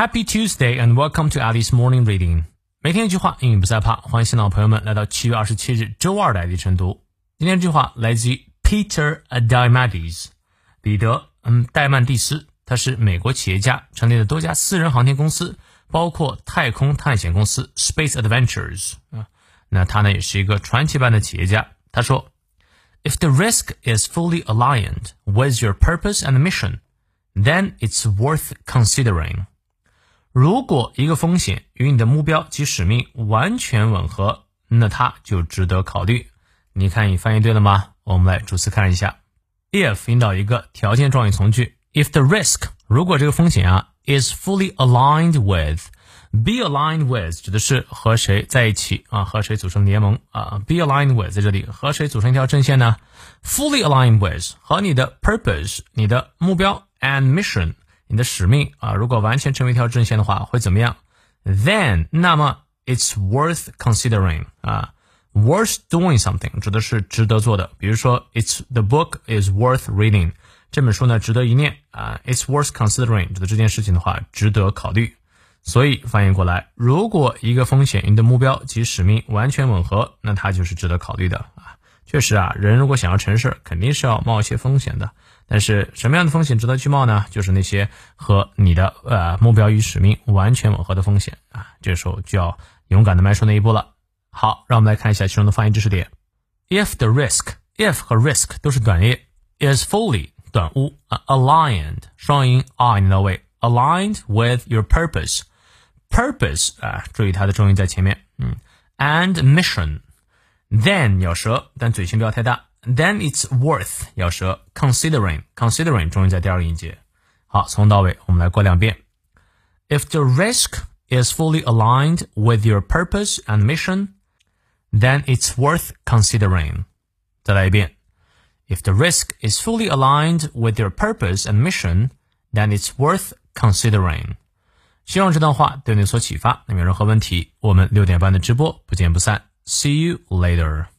Happy Tuesday and welcome to Alice Morning Reading。每天一句话，英语不再怕。欢迎新老朋友们来到七月二十七日周二的爱迪晨读。今天这句话来自于 Peter Diamandis，彼得嗯戴曼蒂斯，他是美国企业家，成立了多家私人航天公司，包括太空探险公司 Space Adventures 啊。那他呢也是一个传奇般的企业家。他说，If the risk is fully aligned with your purpose and mission, then it's worth considering. 如果一个风险与你的目标及使命完全吻合，那它就值得考虑。你看，你翻译对了吗？我们来逐词看一下。If 引导一个条件状语从句，If the risk 如果这个风险啊 is fully aligned with，be aligned with 指的是和谁在一起啊，和谁组成联盟啊？be aligned with 在这里和谁组成一条阵线呢？fully aligned with 和你的 purpose 你的目标 and mission。你的使命啊，如果完全成为一条正线的话，会怎么样？Then，那么 it's worth considering 啊，worth doing something 指的是值得做的。比如说，it's the book is worth reading，这本书呢值得一念啊。It's worth considering 指的这件事情的话，值得考虑。所以翻译过来，如果一个风险与你的目标及使命完全吻合，那它就是值得考虑的。确实啊，人如果想要成事，肯定是要冒一些风险的。但是什么样的风险值得去冒呢？就是那些和你的呃目标与使命完全吻合的风险啊，这时候就要勇敢的迈出那一步了。好，让我们来看一下其中的发音知识点。If the risk，if 和 risk 都是短音，is fully 短物啊，aligned 双音 i 到位，aligned with your purpose，purpose 啊，注意它的重音在前面，嗯，and mission mission，then 咬舌，但嘴型不要太大。then it's worth 咬舌，considering considering 终于在第二个音节。好，从头到尾我们来过两遍。If the risk is fully aligned with your purpose and mission, then it's worth considering. 再来一遍。If the risk is fully aligned with your purpose and mission, then it's worth considering. 希望这段话对你有所启发。那么有任何问题，我们六点半的直播不见不散。 See you later.